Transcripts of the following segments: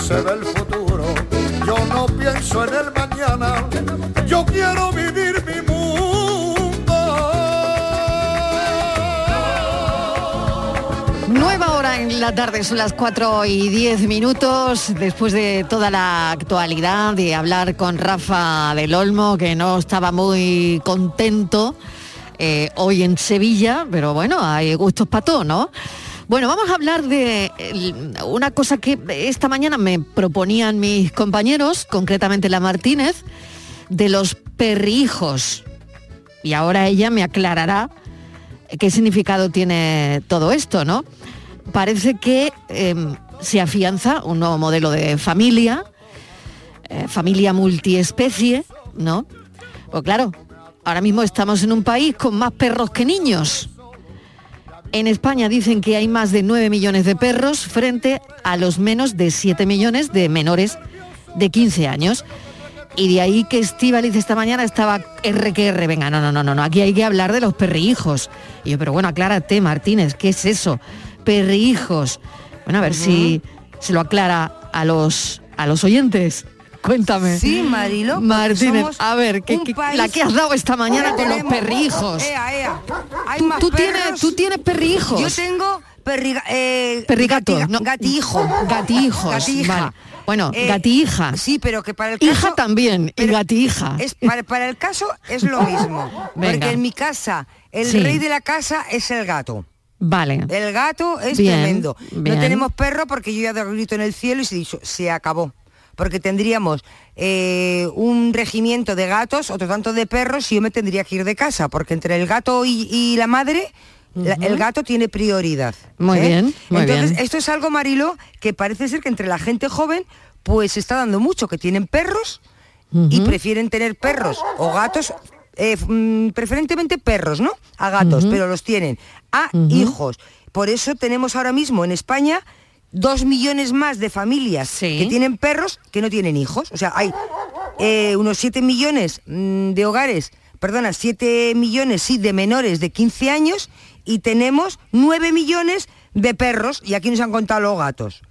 Dicen que se ve el futuro. Yo no pienso en el mañana. Yo quiero vivir mi Nueva hora en la tarde, son las 4 y 10 minutos, después de toda la actualidad, de hablar con Rafa del Olmo, que no estaba muy contento eh, hoy en Sevilla, pero bueno, hay gustos para todo, ¿no? Bueno, vamos a hablar de una cosa que esta mañana me proponían mis compañeros, concretamente la Martínez, de los perrijos. Y ahora ella me aclarará qué significado tiene todo esto, ¿no? Parece que em, se afianza un nuevo modelo de familia, eh, familia multiespecie, ¿no? Pues claro, ahora mismo estamos en un país con más perros que niños. En España dicen que hay más de 9 millones de perros frente a los menos de 7 millones de menores de 15 años. Y de ahí que Estíbaliz esta mañana estaba R que R. Venga, no, no, no, no, no, aquí hay que hablar de los perrijos. Y yo, pero bueno, aclárate, Martínez, ¿qué es eso? Perrijos. Bueno, a ver si se lo aclara a los, a los oyentes. Cuéntame. Sí, Marilo. Martínez, a ver, ¿qué, un qué- país- la que has dado esta mañana con los perrijos. Ea, ea. Hay Tú- más tú tienes- tú tienes perrijos. Yo tengo perriga, eh, Perrigatos, gatiga- no, gatijo. gatijos, Gatija. vale. Bueno, Eh, gatija. Sí, pero que para el Hija caso... también, y gatija. Es, para, para el caso es lo mismo. Venga. Porque en mi casa, el Sí. rey de la casa es el gato. Vale. El gato es Bien, tremendo. bien. No tenemos perro porque yo ya doy grito en el cielo y se dicho, se acabó. Porque tendríamos eh, un regimiento de gatos, otro tanto de perros y yo me tendría que ir de casa, porque entre el gato y, y la madre, la- el gato tiene prioridad. Muy ¿eh? bien, muy Entonces, bien. esto es algo, Marilo, que parece ser que entre la gente joven, pues se está dando mucho, que tienen perros y prefieren tener perros o gatos, eh, mm, preferentemente perros, ¿no? A gatos, pero los tienen a hijos. Por eso tenemos ahora mismo en España dos millones más de familias que tienen perros que no tienen hijos. O sea, hay eh, unos 7 millones mm, de hogares, perdona, 7 millones, sí, de menores de 15 años y tenemos 9 millones de perros y aquí nos han contado los gatos.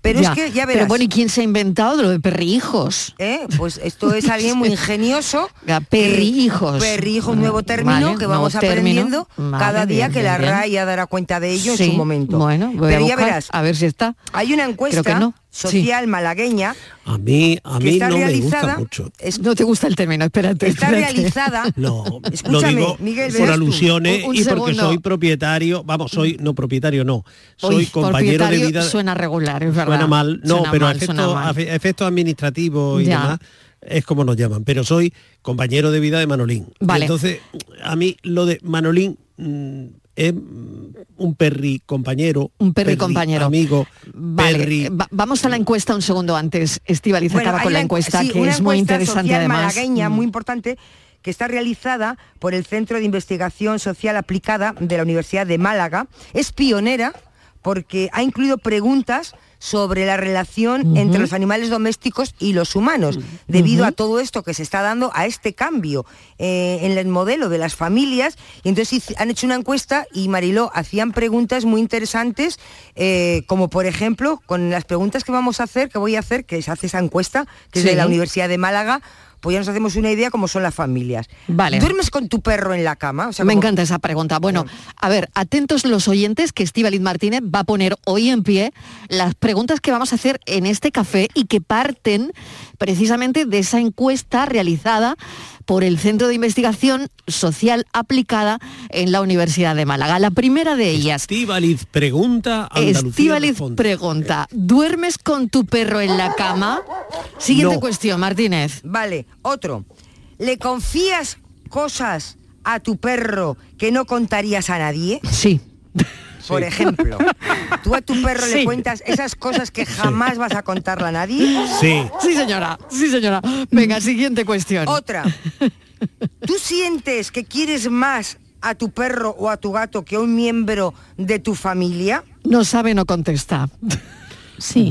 Pero Ya, es que ya Pero verás. bueno, ¿y quién se ha inventado lo de perrijos? ¿Eh? Pues esto es alguien muy ingenioso. Ya, perrijos. Perrijo, un nuevo término Vale, que vamos término. aprendiendo Vale, cada día bien, que la bien. RAI ya dará cuenta de ello Sí, en su momento. Bueno, voy Pero a ya verás, a ver si está. hay una encuesta Creo que no. Social malagueña A mí, a mí está no me realizada, gusta mucho. No te gusta el término, espérate. está espérate. realizada. No, lo Escúchame, digo Miguel, por alusiones Un- un y porque segundo. soy propietario, vamos, soy no propietario, no, soy Uy, compañero de vida. Suena regular, es verdad. Suena mal, no, Suena pero mal, efectos administrativos y Ya. demás es como nos llaman, pero soy compañero de vida de Manolín. Vale. Entonces, a mí lo de Manolín mm, es mm, un perri compañero, Un perri compañero. amigo, Vale, perri eh, va- vamos a la encuesta un segundo antes. Estivaliz Bueno, acaba hay con la encuesta, sí, que una es muy encuesta interesante social además. malagueña, Mm. muy importante, que está realizada por el Centro de Investigación Social Aplicada de la Universidad de Málaga. Es pionera porque ha incluido preguntas sobre la relación entre los animales domésticos y los humanos, debido a todo esto que se está dando a este cambio eh, en el modelo de las familias. Y entonces han hecho una encuesta y Mariló hacían preguntas muy interesantes, eh, como por ejemplo, con las preguntas que vamos a hacer, que voy a hacer, que se hace esa encuesta, que es de la Universidad de Málaga, pues ya nos hacemos una idea cómo son las familias. Vale. ¿Duermes con tu perro en la cama? O sea, Me como- encanta esa pregunta. Bueno, a ver, atentos los oyentes que Estíbaliz Martínez va a poner hoy en pie las preguntas que vamos a hacer en este café y que parten precisamente de esa encuesta realizada por el Centro de Investigación Social Aplicada en la Universidad de Málaga. La primera de ellas. Estíbaliz pregunta, Estíbaliz pregunta, ¿duermes con tu perro en la cama? Siguiente No. cuestión, Martínez. Vale, otro. ¿Le confías cosas a tu perro que no contarías a nadie? Sí. Por ejemplo, tú a tu perro Sí. le cuentas esas cosas que jamás vas a contarle a nadie. Sí. Sí, señora. Sí, señora. Venga, siguiente cuestión. Otra. ¿Tú sientes que quieres más a tu perro o a tu gato que a un miembro de tu familia? No sabe, no contesta. Sí.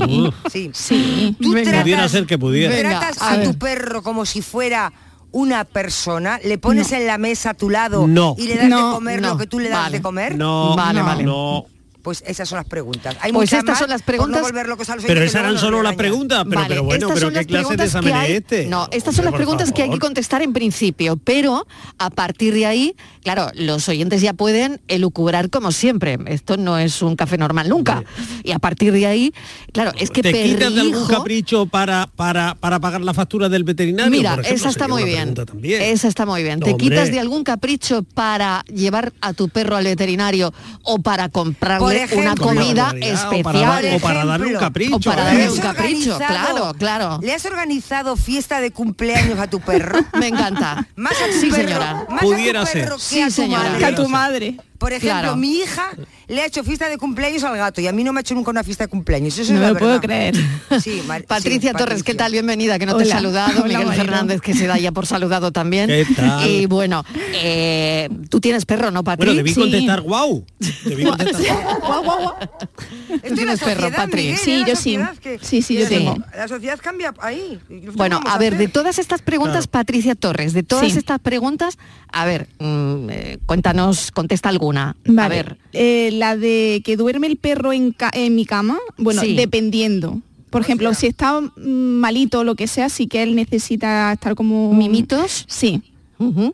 Sí. Sí. ¿Tú Venga. Pudiera ser que pudiera. Venga, tratas a tu perro como si fuera una persona? ¿Le pones en la mesa a tu lado No. y le das No, de comer no. lo que tú le das Vale. de comer? No, Vale, no, vale. no. Pues esas son las preguntas. Hay Pues muchas estas más, son las preguntas- no volver locos a los Pero esas eran solo las preguntas, pero, Vale, pero bueno, estas pero son ¿qué las clase de examen es este? No, estas son las preguntas que hay que contestar en principio, pero a partir de ahí, claro, los oyentes ya pueden elucubrar como siempre. Esto no es un café normal nunca. Y a partir de ahí, claro, es que ¿Te quitas de algún capricho para, para, para pagar la factura del veterinario? Mira, por ejemplo? esa está muy bien. Esa está muy bien. No, ¿Te hombre. quitas de algún capricho para llevar a tu perro al veterinario o para Por comprarle ejemplo. una comida o especial? para dar- o para darle un capricho. o para ¿eh? darle ¿Le has un capricho, organizado- claro, claro. ¿Le has organizado fiesta de cumpleaños a tu perro? Me encanta. Más a tu Sí, perro, señora. más Pudiera a tu perro ser. que a Sí, tu señora. madre. Que a tu madre. Por ejemplo, Claro. mi hija le ha hecho fiesta de cumpleaños al gato y a mí no me ha hecho nunca una fiesta de cumpleaños. Eso No es lo puedo verdad. creer. Sí, Mar- Patricia sí, Torres, ¿qué Patricia. tal? Bienvenida, que no te he saludado. Hola, Miguel Marilo. Fernández, que se da ya por saludado también. ¿Qué tal? Y bueno, eh, tú tienes perro, ¿no, Patri? Bueno, debí Sí. contestar guau. Debí contestar guau. Guau, tienes perro, sociedad, Patri. Miguel, Sí, yo sí. que- Sí, sí, yo tengo. La sociedad cambia ahí. ¿Y nosotros Bueno, a ver, de todas estas preguntas, Claro. Patricia Torres, de todas estas preguntas, a ver, mm, eh, cuéntanos, contesta alguna. A ver, Eh, la de que duerme el perro en, ca- en mi cama, bueno, Sí. dependiendo. Por ejemplo, si está mm, malito o lo que sea, sí que él necesita estar como... mimitos. Sí.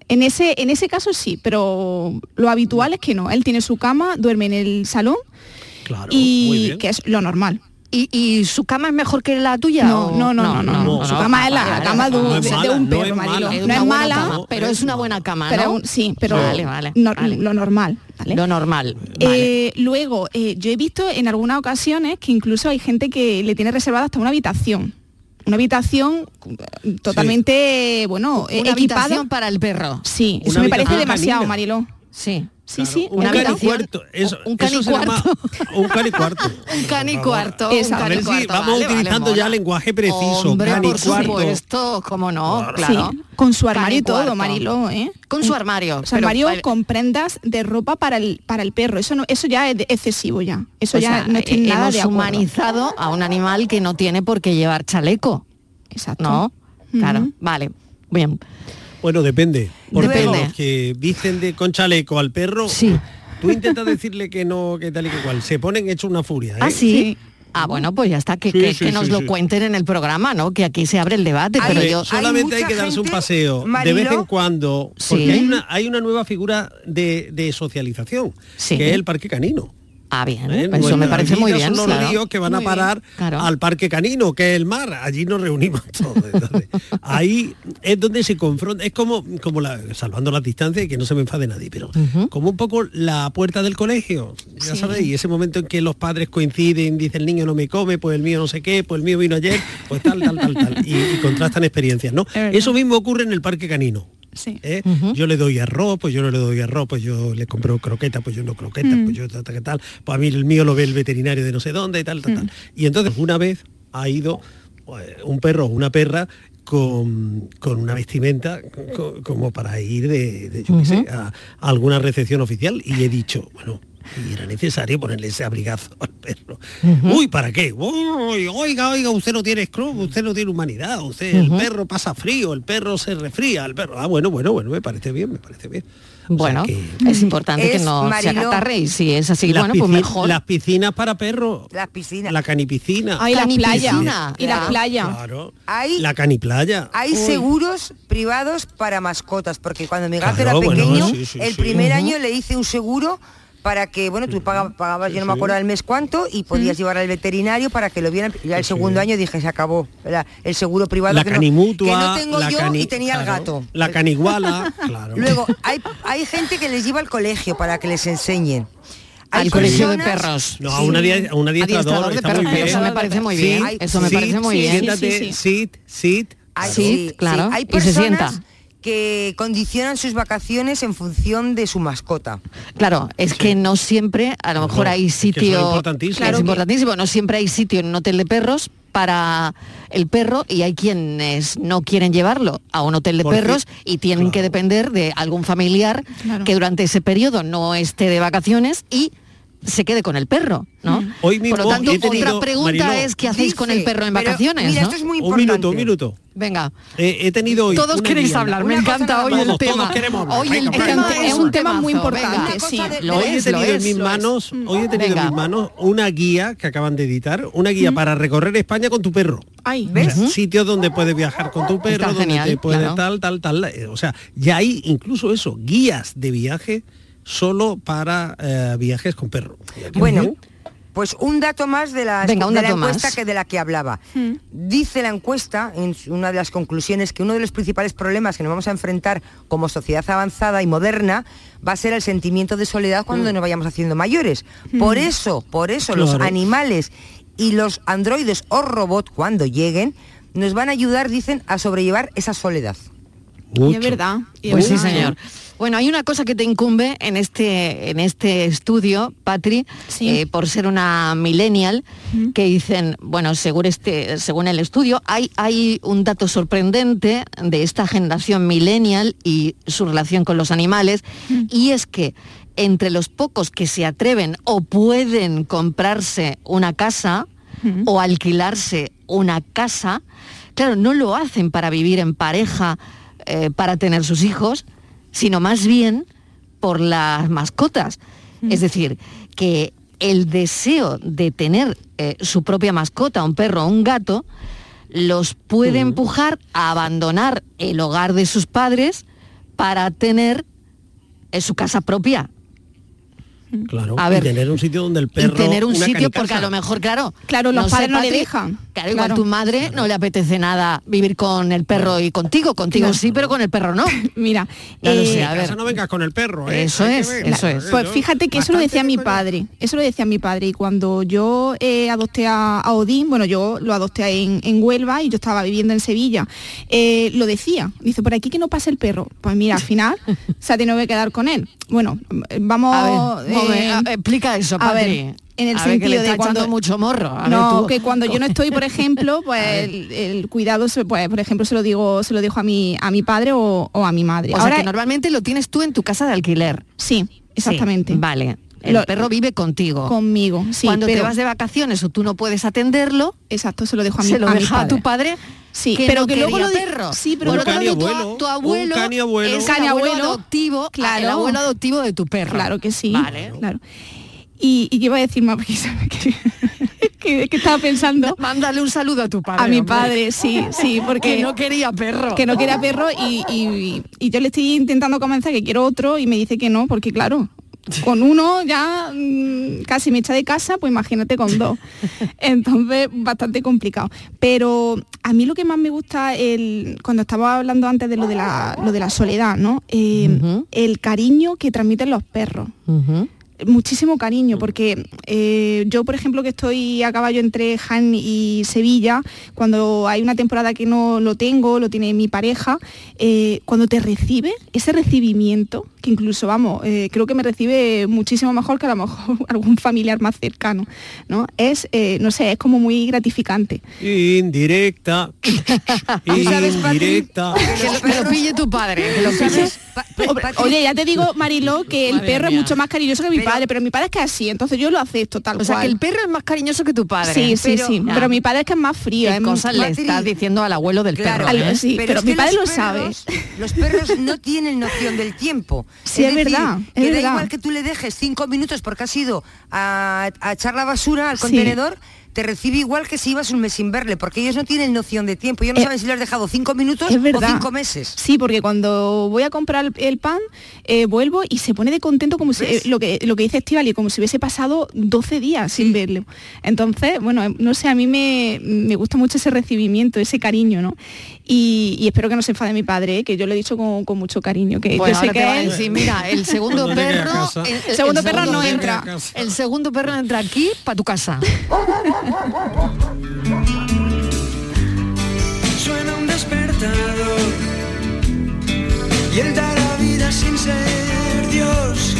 En ese, en ese caso sí, pero lo habitual es que no. Él tiene su cama, duerme en el salón Claro, y que es lo normal. ¿Y, y su cama es mejor que la tuya? No, no, no, no, no, no, Su no. cama es la cama de, un- de- perro, es Marilo. mala. Es No es mala, cama, pero es una buena cama, pero sí, pero Vale, vale, no- vale. lo normal. ¿vale? Lo normal. vale. Eh, luego, eh, yo he visto en algunas ocasiones que incluso hay gente que le tiene reservada hasta una habitación. Una habitación eh, totalmente, bueno, Una equipada. habitación para el perro. Sí, Una eso me parece demasiado. Mariló. Sí. Sí, Claro, sí. un una es cani cuarto, eso, Un se llama canicuarto. un canicuarto. Un canicuarto. Un A ver si canicuarto, vamos vale, utilizando ya lenguaje preciso, Hombre, por canicuarto. supuesto, cómo no, claro. Sí, con su armario y Canicuarto. todo, Mariló, ¿eh? Con su armario. Su armario pero- con prendas de ropa para el, para el perro. Eso no, eso ya es de- excesivo ya. Eso ya sea, no tiene eh, nada hemos de acuerdo. humanizado a un animal que no tiene por qué llevar chaleco, Exacto. ¿no? Claro, vale. Bien. Bueno, depende. Porque Depende. los que visten de con chaleco al perro, Sí. tú intentas decirle que no, que tal y que cual. Se ponen hecho una furia. ¿eh? ¿Ah, sí? Sí. Ah, bueno, pues ya está, que, Sí, que- sí, que nos sí, lo sí. cuenten en el programa, ¿no? Que aquí se abre el debate, Hay- pero yo... solamente hay, que darse un paseo de vez en cuando, porque Sí. hay, una, hay una nueva figura de, de socialización, Sí. que es el parque canino. Ah, bien, ¿eh? eso me parece muy bien. Son los claro. ríos que van a bien, parar claro. al parque canino, que es el mar. Allí nos reunimos todos. Entonces, ahí es donde se confronta. Es como, como la, salvando las distancias y que no se me enfade nadie, pero como un poco la puerta del colegio. Ya sabéis, ese momento en que los padres coinciden, dice el niño no me come, pues el mío no sé qué, pues el mío vino ayer, pues tal, tal, tal, tal. Y, y contrastan experiencias, ¿no? Eso mismo ocurre en el parque canino. Sí. ¿eh? Yo le doy arroz, pues yo no le doy arroz, pues yo le compro croqueta, pues yo no croqueta, pues yo tal, tal, tal. Pues a mí el mío lo ve el veterinario de no sé dónde y tal, tal, tal. Y entonces una vez ha ido eh, un perro o una perra con, con una vestimenta co- como para ir de, de, yo qué sé, a, a alguna recepción oficial y he dicho, bueno, y era necesario ponerle ese abrigazo al perro. Uy, ¿para qué? Uy, oiga, oiga, usted no tiene scrub, usted no tiene humanidad, usted, el perro pasa frío, el perro se refría, el perro. Ah, bueno, bueno, bueno, me parece bien, me parece bien. O sea Bueno, que- es importante que no se Mariló, acatarre y si es así, las bueno, pues mejor. Las piscinas para perros. Las piscinas. La canipiscina. Ay, las playas. Canipiscina. Y las Ya. playas. Claro. Hay- La caniplaya. Hay Uy. seguros privados para mascotas, porque cuando mi gato Claro, era bueno, pequeño, sí, sí, el sí. primer año le hice un seguro para que, bueno, tú pagabas, pagabas yo no me acuerdo al mes cuánto, y podías llevar al veterinario para que lo vieran. Ya el segundo año dije, se acabó. El seguro privado La que, no, canimutua. que no tengo la yo cani- y tenía el gato. La caniguala, claro. Luego, hay, hay gente que les lleva al colegio para que les enseñen. Hay Al colegio de perros. No, a un adi- a un adiestrador, Adiestrador de perros. Eso me parece muy bien. Sí, eso me sí, parece muy sí, bien. Siéntate, sí. sit, sit. Sí, claro, Hay y se sienta. Que condicionan sus vacaciones en función de su mascota. Claro, es que no siempre, a lo mejor No, hay es que eso es sitio, importantísimo. Claro, es que- importantísimo, no siempre hay sitio en un hotel de perros para el perro y hay quienes no quieren llevarlo a un hotel de Porque- perros y tienen que depender de algún familiar Claro. que durante ese periodo no esté de vacaciones y se quede con el perro, ¿no? Hoy Por mismo lo tanto, tenido- otra pregunta Mariló, es qué hacéis con el perro en pero, vacaciones, Mira, ¿no? esto es muy Un minuto, un minuto. Venga, Eh, he tenido hoy todos queréis hablar, me encanta hoy el Todos, tema. todos queremos hablar. Hoy el Venga, tema es un tema muy importante, sí. Lo hoy he tenido en mis manos, hoy he tenido en mis manos una guía que acaban de editar, una guía para recorrer España con tu perro. Ay, ¿Ves? Sitios donde puedes viajar con tu perro, Está donde genial, te puedes claro. tal, tal, tal. eh, O sea, ya hay incluso eso, guías de viaje solo para eh, viajes con perro. Bueno, pues un dato más de, las- Venga, un de la encuesta más. que de la que hablaba. Dice la encuesta, en una de las conclusiones, que uno de los principales problemas que nos vamos a enfrentar como sociedad avanzada y moderna va a ser el sentimiento de soledad cuando nos vayamos haciendo mayores. Por eso, por eso los animales y los androides o robots cuando lleguen nos van a ayudar, dicen, a sobrellevar esa soledad. y es verdad. y es Pues sí, verdad, ¿eh? señor. Bueno, hay una cosa que te incumbe en este, en este estudio, Patri, Sí. eh, por ser una millennial, que dicen, bueno, según, este, según el estudio, hay, hay un dato sorprendente de esta generación millennial y su relación con los animales, y es que entre los pocos que se atreven o pueden comprarse una casa o alquilarse una casa, claro, no lo hacen para vivir en pareja, eh, para tener sus hijos, sino más bien por las mascotas. Es decir, que el deseo de tener eh, su propia mascota, un perro o un gato, los puede empujar a abandonar el hogar de sus padres para tener eh, su casa propia. Claro, A ver, y tener un sitio donde el perro... y tener un sitio canicasa. porque a lo mejor, claro. Claro, los padres no le dejan. Claro, igual Claro. tu madre no le apetece nada vivir con el perro y contigo. Contigo Claro. sí, pero con el perro no. Mira, eh, sé, A ver. casa no vengas con el perro, ¿eh? Eso Hay es, ver. eso es. Pues fíjate que eso lo decía mi padre, eso lo decía mi padre y cuando yo eh, adopté a, a Odín, bueno, yo lo adopté en, en Huelva y yo estaba viviendo en Sevilla, eh, lo decía, dice, por aquí que no pase el perro. Pues mira, al final se ha tenido que quedar con él. Bueno, vamos... A ver, momen- eh, a- explica eso, a ver, Patri. en el A ver, que le sentido de cuando- mucho morro. A no, que cuando yo no estoy, por ejemplo, pues el, el cuidado, se- pues, por ejemplo, se lo digo, se lo dejo a mi, a mi padre o, o a mi madre. O Ahora, sea, que normalmente lo tienes tú en tu casa de alquiler. sí, exactamente. Sí, vale. El Lo- perro vive contigo. Conmigo, sí. Cuando te vas de vacaciones o tú no puedes atenderlo, Exacto, se lo dejo a mi, se lo a mi tu padre. Sí, que pero no que luego lo perro. sí, pero luego- lo tu, tu abuelo, un abuelo. es el abuelo adoptivo, claro. el abuelo adoptivo de tu perro. Claro que sí. Vale. Claro. Y, y qué iba a decir más porque que, que- que estaba pensando Mándale un saludo a tu padre. a mi hombre. padre, sí, sí, porque que no quería perro. que no quería perro y, y- y yo le estoy intentando convencer que quiero otro y me dice que no, porque claro, con uno ya mm, casi me echa de casa, pues imagínate con dos. Entonces, bastante complicado. Pero a mí lo que más me gusta, el, cuando estaba hablando antes de lo de la, lo de la soledad, ¿no? Eh. El cariño que transmiten los perros. Muchísimo cariño porque eh, yo por ejemplo que estoy a caballo entre Jaén y Sevilla cuando hay una temporada que no lo tengo lo tiene mi pareja eh, cuando te recibe ese recibimiento que incluso vamos eh, creo que me recibe muchísimo mejor que a lo mejor algún familiar más cercano no es eh, no sé es como muy gratificante Indirecta. Indirecta. Que lo, pille tu padre. Que lo Oye, ya te digo, Mariló, que el Madre perro mía. es mucho más cariñoso que mi Pero- padre, pero mi padre es que es así, entonces yo lo acepto tal O sea, que el perro es más cariñoso que tu padre. Sí, sí, Pero- sí. Ah. Pero mi padre es que es más frío. ¿Qué es cosas le estás diciendo al abuelo del Claro, perro? Eh? pero mi padre lo sabe. Los perros no tienen noción del tiempo. Sí, es verdad, es que da verdad. igual que tú le dejes cinco minutos porque has ido a, a echar la basura al Sí. Te recibe igual que si ibas un mes sin verle, porque ellos no tienen noción de tiempo. Ellos no Eh, saben si le has dejado cinco minutos Es o cinco meses. Sí, porque cuando voy a comprar el- pan, eh, vuelvo y se pone de contento como si, eh, lo que lo que dice Estivali, como si hubiese pasado 12 días sin verle. Entonces, bueno, no sé, a mí me, me gusta mucho ese recibimiento, ese cariño, ¿no? Y, y espero que no se enfade mi padre, ¿eh? que yo lo he dicho con, con mucho cariño, que Bueno, yo sé que él- decir, mira, el segundo perro, casa. el, El segundo perro no entra. El segundo perro entra aquí para tu casa. Suena un despertador y él da la vida sin ser Dios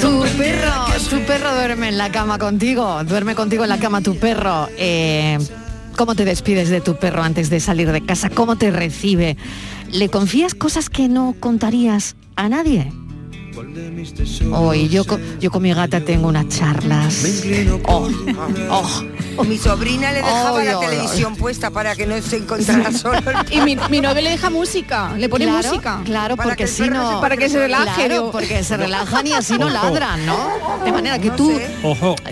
Tu perro, tu perro duerme en la cama contigo, duerme contigo en la cama tu perro. Eh, ¿Cómo te despides de tu perro antes de salir de casa? ¿Cómo te recibe? ¿Le confías cosas que no contarías a nadie? ¿Cuál de mis tesoros Hoy yo, co- yo con mi gata tengo unas charlas. Oh, oh. Mi sobrina le dejaba la televisión puesta para que no se encontrara solo. el Y mi, mi novio le deja música, le pone Claro, música. Claro, Para porque si no... Para que se relaje, Claro, porque se relajan y así no ladran, ¿no? De manera que No tú sé.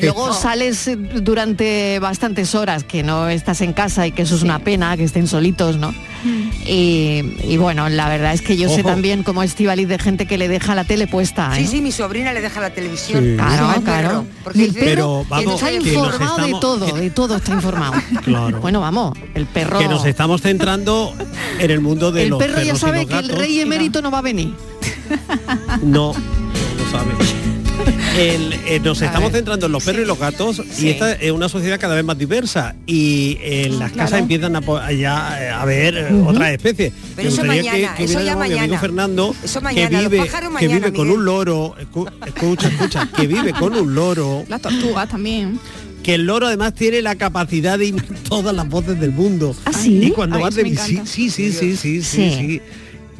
Luego sales durante bastantes horas que no estás en casa y que eso es una pena, que estén solitos, ¿no? Y, y bueno, la verdad es que yo sé también como Estivaliz de gente que le deja la tele puesta, ¿eh? Sí, sí, mi sobrina le deja la televisión. Sí. Claro, claro. perro, Y el Pero perro vamos, está que nos informado de todo, de todo está informado. Claro. Bueno, vamos, el perro... que nos estamos centrando en el mundo de el los perro ya sabe que el rey emérito no va a venir. No, no lo sabe. El- eh, nos A estamos ver. centrando en los perros y los gatos Sí. y esta es una sociedad cada vez más diversa y en las casas empiezan a, ya eh, a ver eh, otras especies. Pero eso mañana, que, que eso ya mi amigo. Fernando Eso que mañana, vive, que vive con un loro, escu- escucha, escucha, que vive con un loro, Las tortugas también. que el loro además tiene la capacidad de imitar todas las voces del mundo. ¿Ah, sí? Y cuando Ay, vas de sí, sí, sí, sí, sí, Sí. sí.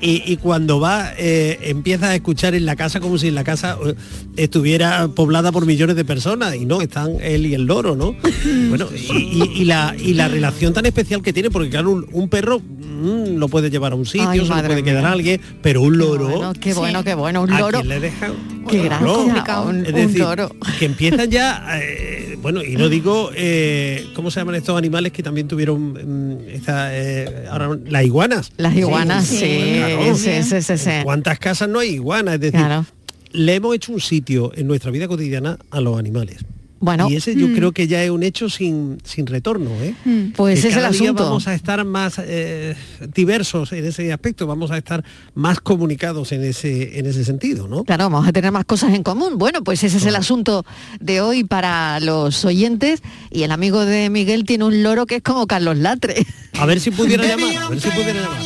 Y, y cuando va, eh, empiezas a escuchar en la casa como si en la casa eh, estuviera poblada por millones de personas y no, están él y el loro, ¿no? bueno, y, y- y la, y la relación tan especial que tiene, porque claro, un, un perro mm, lo puede llevar a un sitio, Ay, se lo puede quedar a alguien, pero un loro... Bueno, qué bueno, Sí. qué bueno, un ¿a loro. quién le deja? Qué Claro. gracia, un, Es un loro. que empiezan ya, eh, bueno, y no digo, eh, ¿cómo se llaman estos animales que también tuvieron mm, esta, eh, ahora, las iguanas? Las iguanas, sí, sí, sí, claro. sí, sí, sí, sí. ¿En cuántas casas no hay iguanas? Es decir, Claro. le hemos hecho un sitio en nuestra vida cotidiana a los animales. Bueno, y ese yo creo que ya es un hecho sin, sin retorno. ¿eh? pues Que ese es el día asunto. vamos a estar más eh, diversos en ese aspecto, vamos a estar más comunicados en ese, en ese sentido, ¿no? Claro, vamos a tener más cosas en común. Bueno, pues ese es el asunto de hoy para los oyentes. Y el amigo de Miguel tiene un loro que es como Carlos Latre. A ver si pudiera llamar, a ver si pudiera llamar.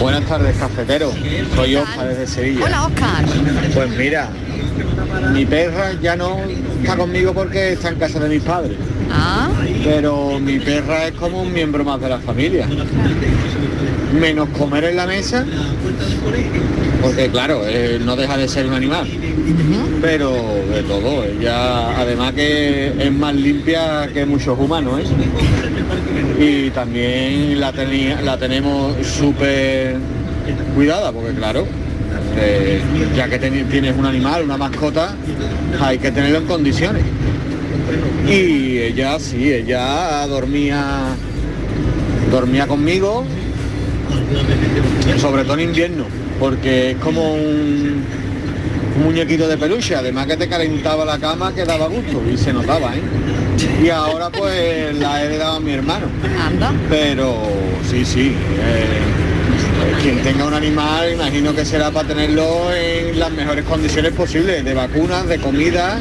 Buenas tardes, cafetero. Soy Oscar desde Sevilla. Hola, Oscar. Pues mira, mi perra ya no está conmigo porque está en casa de mis padres. Ah, Pero mi perra es como un miembro más de la familia. Menos comer en la mesa, porque claro, eh, no deja de ser un animal. Pero de todo, ella además que es más limpia que muchos humanos, ¿eh? Y también la, tenía, la tenemos súper cuidada, porque claro, eh, ya que tienes un animal, una mascota, hay que tenerlo en condiciones. Y ella sí, ella dormía dormía conmigo, sobre todo en invierno, porque es como un, un muñequito de peluche, además que te calentaba la cama que daba gusto y se notaba, ¿eh? Y ahora pues la he heredado a mi hermano. anda. Pero sí, sí, eh, quien tenga un animal, imagino que será para tenerlo en las mejores condiciones posibles, de vacunas, de comida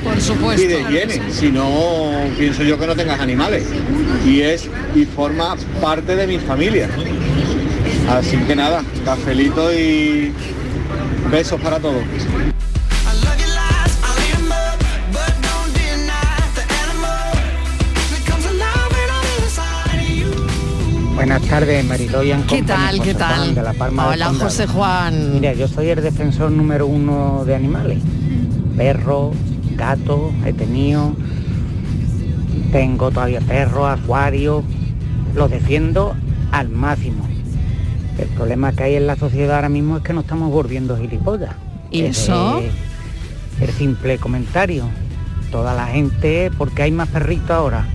y de higiene. Si no, pienso yo que no tengas animales. Y es y forma parte de mi familia. Así que nada, cafelito y besos para todos. Buenas tardes, Mariloy and ¿Qué tal? José ¿Qué Juan tal? de la Palma Hola, Condado. José Juan. Mira, yo soy el defensor número uno de animales. Perro, gato, he tenido, tengo todavía perro, acuario, los defiendo al máximo. El problema que hay en la sociedad ahora mismo es que nos estamos volviendo gilipollas. ¿Y eso? es El simple comentario. Toda la gente, porque hay más perritos ahora?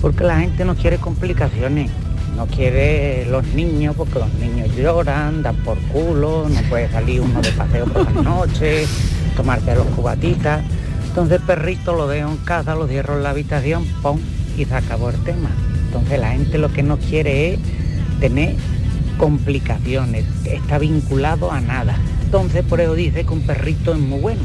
Porque la gente no quiere complicaciones. No quiere los niños porque los niños lloran, dan por culo, no puede salir uno de paseo por las noches, tomarte los cubatitas. Entonces el perrito lo dejo en casa, lo cierro en la habitación, pum, y se acabó el tema. Entonces la gente lo que no quiere es tener complicaciones, está vinculado a nada. Entonces por eso dice que un perrito es muy bueno.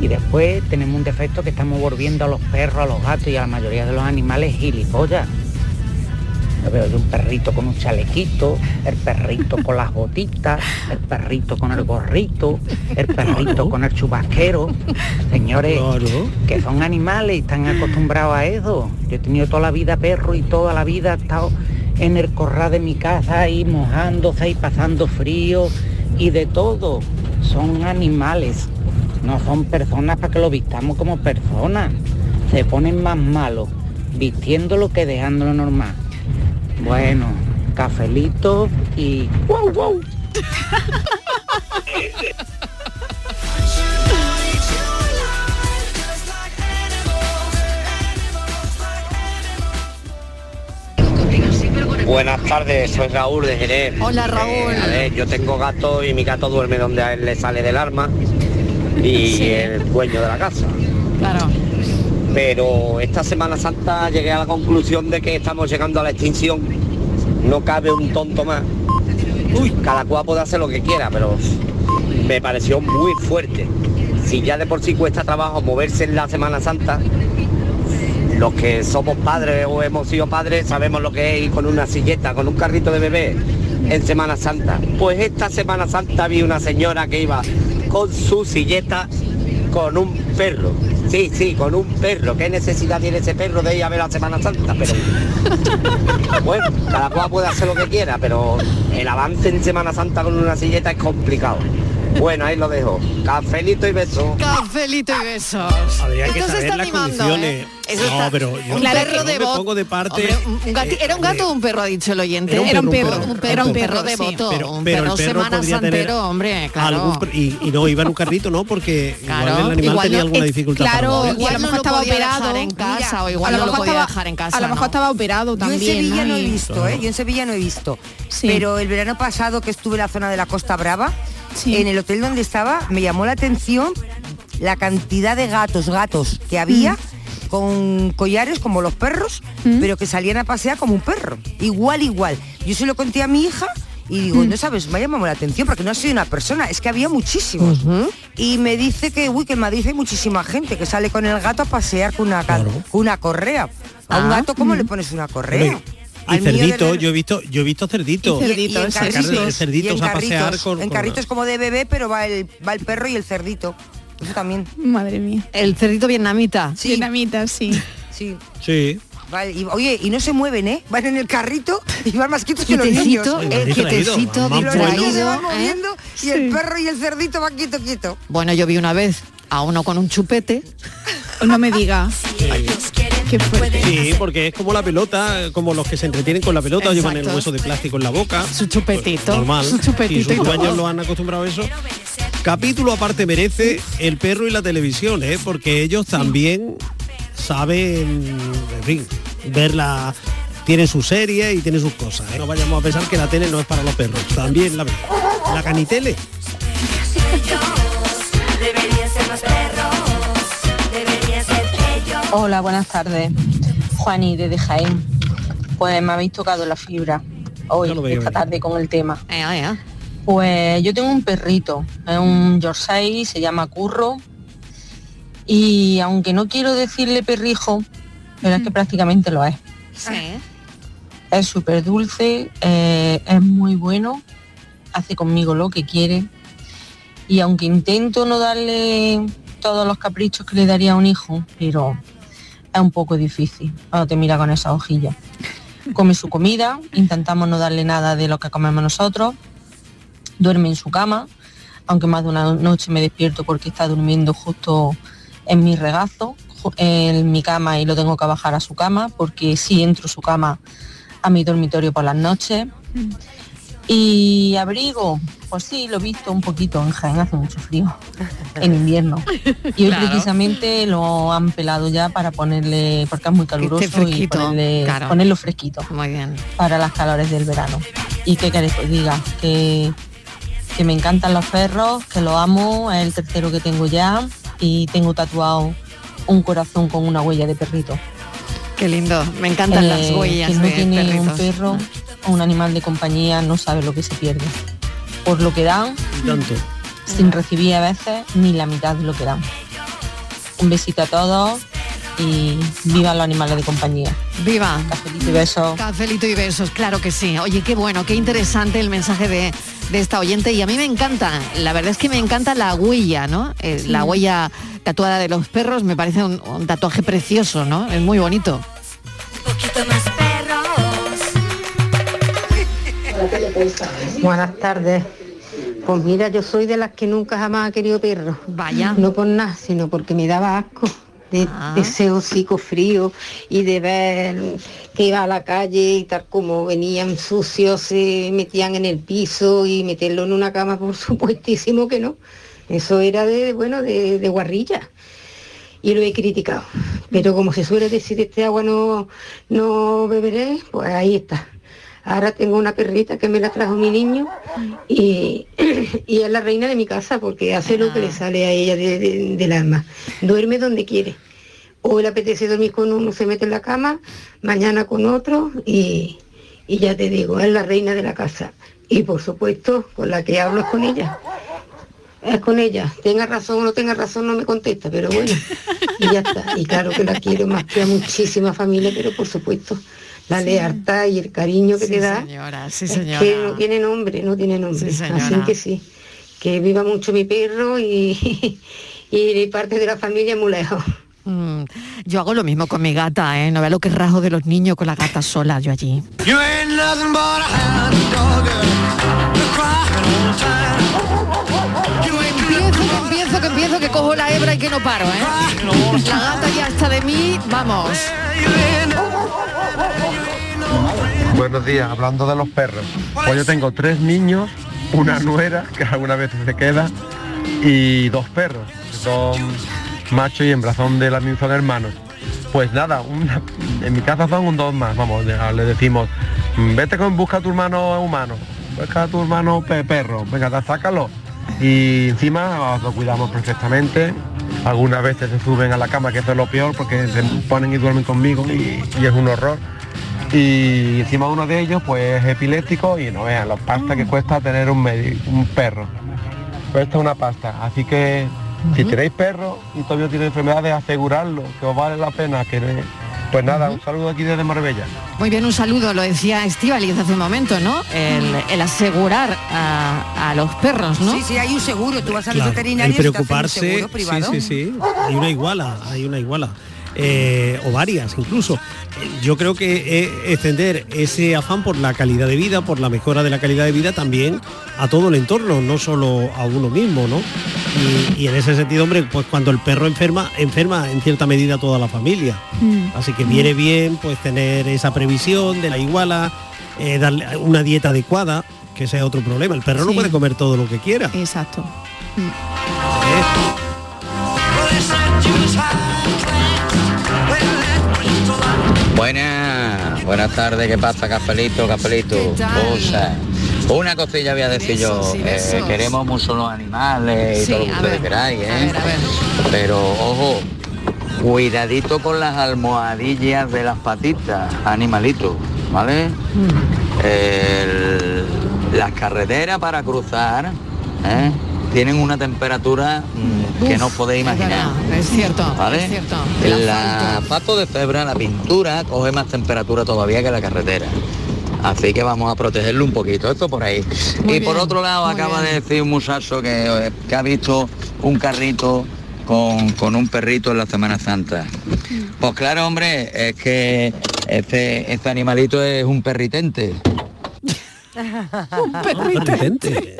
Y después tenemos un defecto que estamos volviendo a los perros, a los gatos y a la mayoría de los animales gilipollas. Yo veo yo un perrito con un chalequito, el perrito con las botitas, el perrito con el gorrito, el perrito con el chubasquero. Señores, que son animales y están acostumbrados a eso. Yo he tenido toda la vida perro y toda la vida he estado en el corral de mi casa ahí mojándose y pasando frío y de todo. Son animales, no son personas para que lo vistamos como personas. Se ponen más malos vistiéndolo que dejándolo normal. Bueno, cafelito y wow wow. Buenas tardes, soy Raúl de Jerez. Hola, Raúl. Eh, a ver, yo tengo gato y mi gato duerme donde a él le sale del arma y Sí. el dueño de la casa. Claro. Pero esta Semana Santa llegué a la conclusión de que estamos llegando a la extinción. No cabe un tonto más. Uy, cada cual puede hacer lo que quiera, pero me pareció muy fuerte. Si ya de por sí cuesta trabajo moverse en la Semana Santa, los que somos padres o hemos sido padres sabemos lo que es ir con una silleta, con un carrito de bebé en Semana Santa. Pues esta Semana Santa vi una señora que iba con su silleta con un perro. Sí, sí, con un perro. ¿Qué necesidad tiene ese perro de ir a ver la Semana Santa? Pero bueno, cada cual puede hacer lo que quiera, pero el avance en Semana Santa con una silleta es complicado. Bueno, ahí lo dejo. Cafelito y beso. Cafelito y besos. Habría que saber está las animando, condiciones. ¿eh? Eso No, está- pero yo- un perro de voto. pongo de parte, Hombre, un- un gati- eh, ¿Era un gato o un perro, ha dicho el oyente? Era un Era un perro, perro, un perro, perro, un un perro perro, de sí. voto, Pero- un pero el perro perro semana podría tener santero, hombre, claro. Algún pr- y, y no iba en un carrito, ¿no? Porque Claro, igual el animal igual tenía no- alguna eh, dificultad. para claro, moverse. y a lo no mejor estaba operado. en casa, o igual a lo no lo mejor podía estaba- dejar en casa, A lo mejor estaba operado Yo en también. Sevilla no he visto, ¿eh? Yo en Sevilla no he visto. Pero el verano pasado que estuve en la zona de la Costa Brava, en el hotel donde estaba, me llamó la atención la cantidad de gatos, gatos que había con collares como los perros, pero que salían a pasear como un perro. Igual, igual. Yo se lo conté a mi hija y digo, no sabes, me ha llamado la atención porque no ha sido una persona, es que había muchísimos. Y me dice que, uy, que en Madrid hay muchísima gente que sale con el gato a pasear con una, con una correa. A un Ah. gato, ¿cómo le pones una correa? Y Al cerdito, yo he visto, yo he visto cerdito. y, y en carritos, cerditos y en a pasear con, en carritos como de bebé, pero va el, va el perro y el cerdito. Eso también. Madre mía. El cerdito vietnamita. Sí. Vietnamita, sí. Sí. Sí. Vale, y, oye, y no se mueven, ¿eh? Van en el carrito y van más quietos que los niños. Distraído, quietecito, Y los niños se van ¿eh? moviendo y el perro y el cerdito van quieto, quieto. Bueno, yo vi una vez a uno con un chupete. No me diga. Sí, porque es como la pelota, como los que se entretienen con la pelota, llevan el hueso de plástico en la boca. Su chupetito. Normal. Su chupetito Y sus dueños lo han acostumbrado a eso. Capítulo aparte merece el perro y la televisión, ¿eh? porque ellos también saben, en fin, verla. Tienen su serie y tienen sus cosas. ¿eh? No vayamos a pensar que la tele no es para los perros. También la. La canitele. Hola, buenas tardes. Juani desde Jaén. Pues me habéis tocado la fibra. hoy, esta venir. tarde con el tema. Pues yo tengo un perrito, es un Yorkshire, se llama Curro. Y aunque no quiero decirle perrijo, pero es que prácticamente lo es. Es súper dulce, eh, es muy bueno, hace conmigo lo que quiere. Y aunque intento no darle todos los caprichos que le daría a un hijo, pero es un poco difícil cuando te mira con esa hojilla. Come su comida, intentamos no darle nada de lo que comemos nosotros, duerme en su cama, aunque más de una noche me despierto porque está durmiendo justo en mi regazo, en mi cama y lo tengo que bajar a su cama, porque sí entro su cama a mi dormitorio por las noches. Y abrigo, pues sí, lo he visto un poquito en Jaén, hace mucho frío, en invierno. Y hoy Claro. precisamente lo han pelado ya para ponerle, porque es muy caluroso y ponerle- claro. ponerlo fresquito. Muy bien. Para las calores del verano. ¿Y qué queréis que diga? Que, que me encantan los perros, que lo amo, es el tercero que tengo ya y tengo tatuado un corazón con una huella de perrito. Qué lindo, me encantan las Eh, huellas no de tiene un perritos. perro o un animal de compañía no sabe lo que se pierde. Por lo que dan, Tanto. sin recibir a veces ni la mitad de lo que dan. Un besito a todos y vivan los animales de compañía. Viva. Cafelito y besos. Cafelito y besos, claro que sí. Oye, qué bueno, qué interesante el mensaje de, de esta oyente y a mí me encanta, la verdad es que me encanta la huella, ¿no? Eh, La huella tatuada de los perros me parece un, un tatuaje precioso, ¿no? Es muy bonito. Buenas tardes. Pues mira, yo soy de las que nunca jamás ha querido perro. Vaya. No por nada, sino porque me daba asco de, Ah. ese hocico frío y de ver que iba a la calle y tal como venían sucios, se metían en el piso y meterlo en una cama, por supuestísimo que no. Eso era de, bueno, de, de guarrilla. Y lo he criticado. Pero como se suele decir, este agua no, no beberé, pues ahí está. Ahora tengo una perrita que me la trajo mi niño y, y es la reina de mi casa porque hace lo que le sale a ella de- de- del alma. Duerme donde quiere. Hoy le apetece dormir con uno, se mete en la cama, mañana con otro y, y ya te digo, es la reina de la casa. Y por supuesto, con la que hablo es con ella. Es con ella. Tenga razón o no tenga razón, no me contesta, pero bueno. Y ya está. Y claro que la quiero más que a muchísima familia, pero por supuesto, la Sí. lealtad y el cariño que Sí, te da. señora, sí, es señora. que no tiene nombre, no tiene nombre. Así que sí. Que viva mucho mi perro y, y parte de la familia muy lejos. Mm, yo hago lo mismo con mi gata, ¿eh? No vea lo que rajo de los niños con la gata sola, yo allí. Empiezo, que empiezo, que cojo la hebra y que no paro, ¿eh? La gata ya está de mí, vamos. Buenos días, hablando de los perros. Pues yo tengo tres niños, una nuera, que algunas veces se queda, y dos perros, son macho y hembra, son de la misma son hermanos. Pues nada, en mi casa son un dos más, vamos, le decimos, "Mm, vete con busca a tu hermano humano, busca a tu hermano pe- perro, venga, sácalo. Y encima lo cuidamos perfectamente. Algunas veces se suben a la cama, que eso es lo peor, porque se ponen y duermen conmigo y, y es un horror. Y encima uno de ellos pues es epiléptico y no vean la pasta que cuesta tener un, perro. Cuesta una pasta. Así que si tenéis perro y todavía tenéis enfermedades, asegurarlo, que os vale la pena. Que, pues nada, un saludo aquí desde Marbella. Muy bien, un saludo, lo decía Estivaliz hace un momento, ¿no? El, el asegurar a, a los perros, ¿no? Sí, sí, hay un seguro, tú vas al Claro, veterinario el y te hacen un preocuparse, seguro sí, privado. sí, sí, hay una iguala, hay una iguala. eh, o varias incluso. Eh, Yo creo que eh, extender ese afán por la calidad de vida, por la mejora de la calidad de vida también a todo el entorno, no solo a uno mismo, ¿no? Y, y en ese sentido, hombre, pues cuando el perro enferma, enferma en cierta medida toda la familia. Así que viene bien pues tener esa previsión de la iguala, eh, darle una dieta adecuada, que ese es otro problema. El perro no puede comer todo lo que quiera. Exacto. Buenas, buenas tardes, ¿qué pasa, Cafelito, Cafelito? O sea, una cosilla voy a decir yo, eh, queremos mucho los animales y Sí, todo lo que ustedes ver, queráis, a ¿eh? ver, a ver. Pero ojo, cuidadito con las almohadillas de las patitas, animalitos, ¿vale? Mm. El- las carreteras para cruzar ¿eh? Tienen una temperatura mm, que no os podéis imaginar. Es cierto, ¿Vale? es cierto. El El asfalto. pato de cebra, la pintura, coge más temperatura todavía que la carretera. Así que vamos a protegerlo un poquito, esto por ahí. Muy y por otro lado, acaba bien. de decir un que, eh, que ha visto un carrito con, con un perrito en la Semana Santa. Pues claro, hombre, es que este, este animalito es un perritente. Un perritente.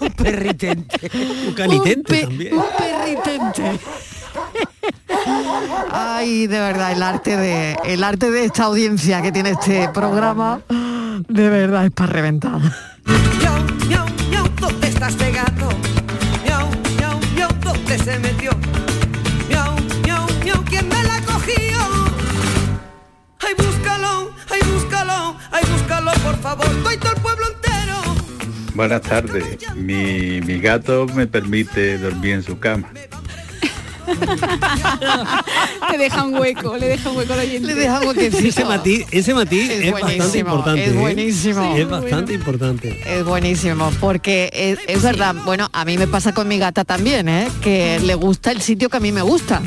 un perritente. Un calitente Un pe- también. Un perritente. Ay, de verdad, el arte de el arte de esta audiencia que tiene este programa, de verdad es para reventar. Miau, miau, miau, ¿dónde está gato? Miau, miau, miau, ¿dónde se metió? Miau, miau, miau, ¿quién me la cogió? Ay, búscalo, ay, búscalo, ay, búscalo, por favor, todo el pueblo entero. Buenas tardes. Mi, mi gato me permite dormir en su cama. le deja un hueco, le deja un hueco al oyente. Le deja un huequecito. Ese matiz, ese matiz Es es, bastante buenísimo, importante. es ¿eh? buenísimo. Es bastante importante. Es buenísimo, porque es, es verdad, bueno, a mí me pasa con mi gata también, ¿eh? que le gusta el sitio que a mí me gusta.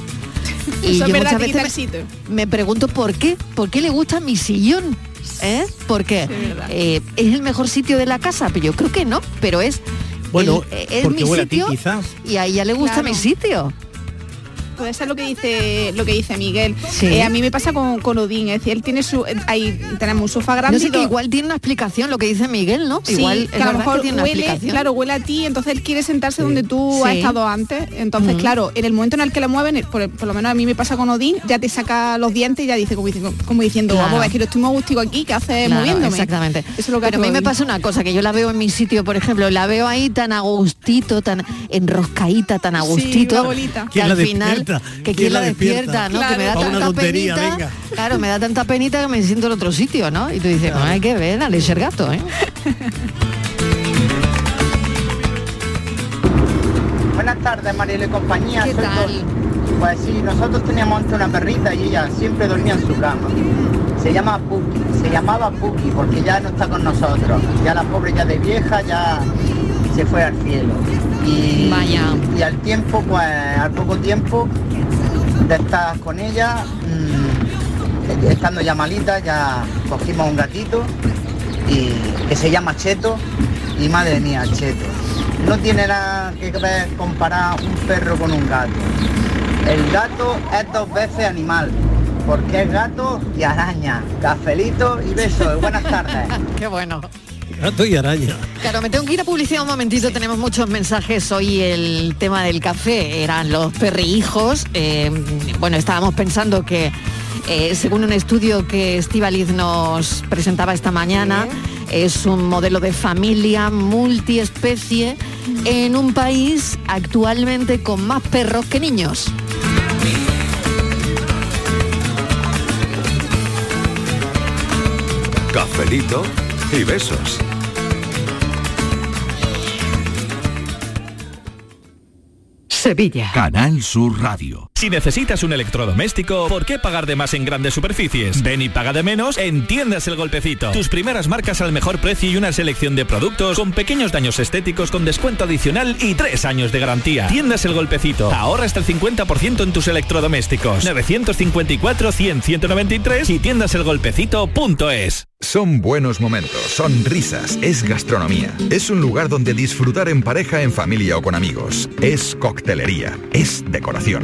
Y Eso es yo verdad, muchas veces me, me pregunto por qué, por qué le gusta mi sillón. ¿Eh? Porque eh, es el mejor sitio de la casa, pero yo creo que no, pero es Bueno, el- es porque mi huele a ti, sitio quizás. y a ella le gusta Claro. mi sitio. Puede ser lo que dice lo que dice Miguel. Sí. Eh, a mí me pasa con, con Odín, es decir, él tiene su ahí tenemos un sofá grande. No sé que igual tiene una explicación lo que dice Miguel, ¿no? Sí, igual que es a lo mejor que tiene una huele, explicación. claro, huele a ti, entonces él quiere sentarse donde tú has estado antes. Entonces, claro, en el momento en el que le mueven, por, por lo menos a mí me pasa con Odín, ya te saca los dientes y ya dice como, diciendo- como diciendo, Claro. vamos a ver, que lo estoy muy gustico aquí, ¿qué haces Claro, moviéndome? Exactamente. Eso es lo que Pero a hace mí me pasa una cosa, que yo la veo en mi sitio, por ejemplo, la veo ahí tan a gustito, tan enroscadita, tan a Sí, gustito, una bolita. que ¿Quién al la final, despierta? que ¿Quién quién la despierta, despierta? ¿no? Que me da tanta tontería, penita, venga. claro, me da tanta penita que me siento en otro sitio, ¿no? Y tú dices, no hay que ver al ser gato, ¿eh? Buenas tardes, Mariela y compañía. ¿Qué soy tal? Pues sí, nosotros teníamos antes una perrita y ella siempre dormía en su cama. Se llama Puki, se llamaba Puki porque ya no está con nosotros. Ya la pobre ya de vieja ya se fue al cielo. Y, Vaya. y al tiempo, pues al poco tiempo de estar con ella, mm, estando ya malita, ya cogimos un gatito y que se llama Cheto y madre mía, Cheto. No tiene nada que ver comparar un perro con un gato. El gato es dos veces animal, porque es gato y araña. Cafelito y besos. Buenas tardes. Qué bueno. Gato y araña. Claro, me tengo que ir a publicidad un momentito, tenemos muchos mensajes. Hoy el tema del café eran los perrijos. Eh, bueno, estábamos pensando que, eh, según un estudio que Estivaliz nos presentaba esta mañana, es un modelo de familia multiespecie en un país actualmente con más perros que niños. Cafelito y besos. Sevilla. Canal Sur Radio. Si necesitas un electrodoméstico, ¿por qué pagar de más en grandes superficies? Ven y paga de menos en Tiendas El Golpecito. Tus primeras marcas al mejor precio y una selección de productos con pequeños daños estéticos con descuento adicional y tres años de garantía. Tiendas El Golpecito. Ahorra hasta el 50% en tus electrodomésticos. 954-100-193 y tiendaselgolpecito.es. Son buenos momentos, son risas, es gastronomía. Es un lugar donde disfrutar en pareja, en familia o con amigos. Es coctelería, es decoración.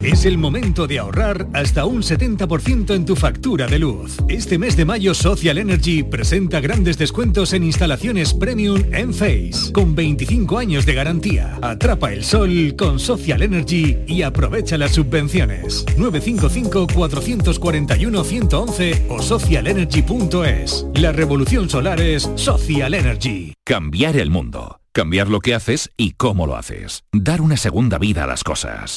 Es el momento de ahorrar hasta un 70% en tu factura de luz. Este mes de mayo Social Energy presenta grandes descuentos en instalaciones premium en Face, con 25 años de garantía. Atrapa el sol con Social Energy y aprovecha las subvenciones. 955-441-111 o socialenergy.es. La revolución solar es Social Energy. Cambiar el mundo. Cambiar lo que haces y cómo lo haces. Dar una segunda vida a las cosas.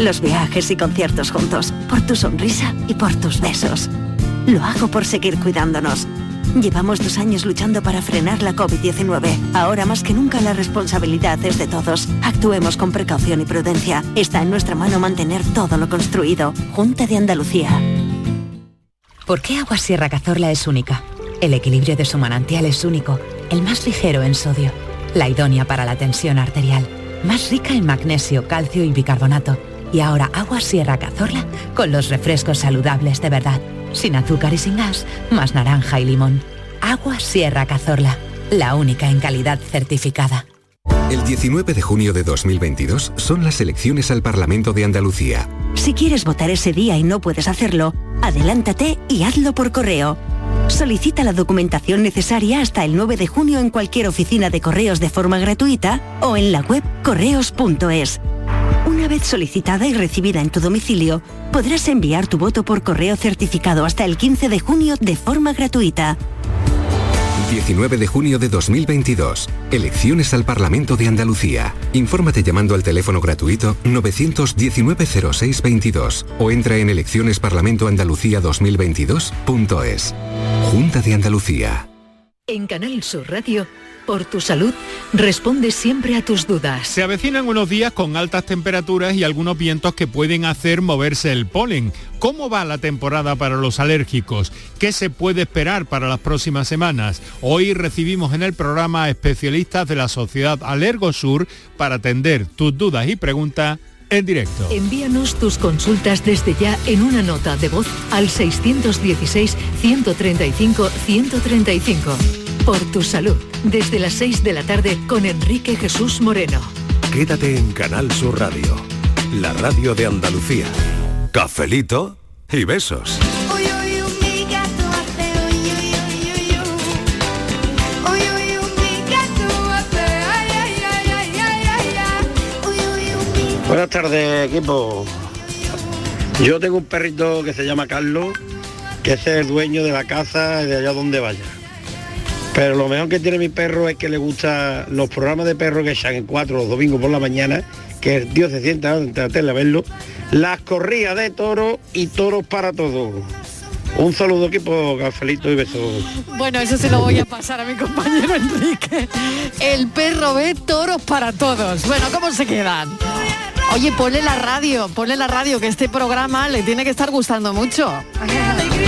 los viajes y conciertos juntos, por tu sonrisa y por tus besos. Lo hago por seguir cuidándonos. Llevamos dos años luchando para frenar la COVID-19. Ahora más que nunca la responsabilidad es de todos. Actuemos con precaución y prudencia. Está en nuestra mano mantener todo lo construido. Junta de Andalucía. ¿Por qué Agua Sierra Cazorla es única? El equilibrio de su manantial es único, el más ligero en sodio, la idónea para la tensión arterial, más rica en magnesio, calcio y bicarbonato. Y ahora Agua Sierra Cazorla con los refrescos saludables de verdad, sin azúcar y sin gas, más naranja y limón. Agua Sierra Cazorla, la única en calidad certificada. El 19 de junio de 2022 son las elecciones al Parlamento de Andalucía. Si quieres votar ese día y no puedes hacerlo, adelántate y hazlo por correo. Solicita la documentación necesaria hasta el 9 de junio en cualquier oficina de correos de forma gratuita o en la web correos.es. Una vez solicitada y recibida en tu domicilio, podrás enviar tu voto por correo certificado hasta el 15 de junio de forma gratuita. 19 de junio de 2022. Elecciones al Parlamento de Andalucía. Infórmate llamando al teléfono gratuito 919-0622 o entra en eleccionesparlamentoandalucía2022.es. Junta de Andalucía. En Canal Sur Radio, por tu salud, responde siempre a tus dudas. Se avecinan unos días con altas temperaturas y algunos vientos que pueden hacer moverse el polen. ¿Cómo va la temporada para los alérgicos? ¿Qué se puede esperar para las próximas semanas? Hoy recibimos en el programa a especialistas de la Sociedad Alergosur para atender tus dudas y preguntas en directo. Envíanos tus consultas desde ya en una nota de voz al 616-135-135. Por tu salud, desde las 6 de la tarde con Enrique Jesús Moreno. Quédate en Canal Sur Radio, la radio de Andalucía. Cafelito y besos. Buenas tardes, equipo. Yo tengo un perrito que se llama Carlos, que es el dueño de la casa de allá donde vaya. Pero lo mejor que tiene mi perro es que le gusta los programas de perro que echan en cuatro los domingos por la mañana, que el tío se sienta ante la tele a verlo, las corridas de toros y toros para todos. Un saludo equipo, cafelito y besos. Bueno, eso se lo voy a pasar a mi compañero Enrique. El perro ve toros para todos. Bueno, ¿cómo se quedan? Oye, ponle la radio, ponle la radio, que este programa le tiene que estar gustando mucho.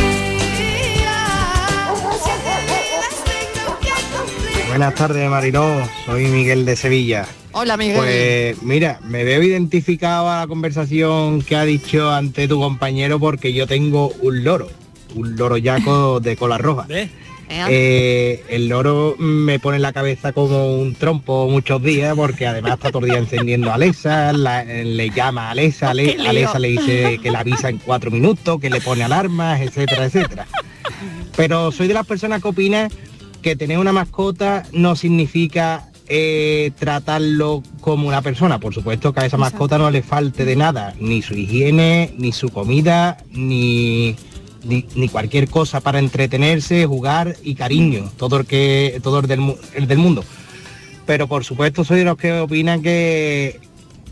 Buenas tardes, Mariló. Soy Miguel de Sevilla. Hola, Miguel. Pues mira, me veo identificado a la conversación que ha dicho ante tu compañero porque yo tengo un loro, un loro yaco de cola roja. Eh, el loro me pone en la cabeza como un trompo muchos días porque además está todo el día encendiendo a Alexa, la- le llama a Alexa, Ale-. Alexa le dice que la avisa en cuatro minutos, que le pone alarmas, etcétera, etcétera. Pero soy de las personas que opinan que tener una mascota no significa eh, tratarlo como una persona. Por supuesto que a esa mascota no le falte de nada, ni su higiene, ni su comida, ni, ni, ni cualquier cosa para entretenerse, jugar y cariño, todo el que todo el del, mu- el del mundo. Pero por supuesto soy de los que opinan que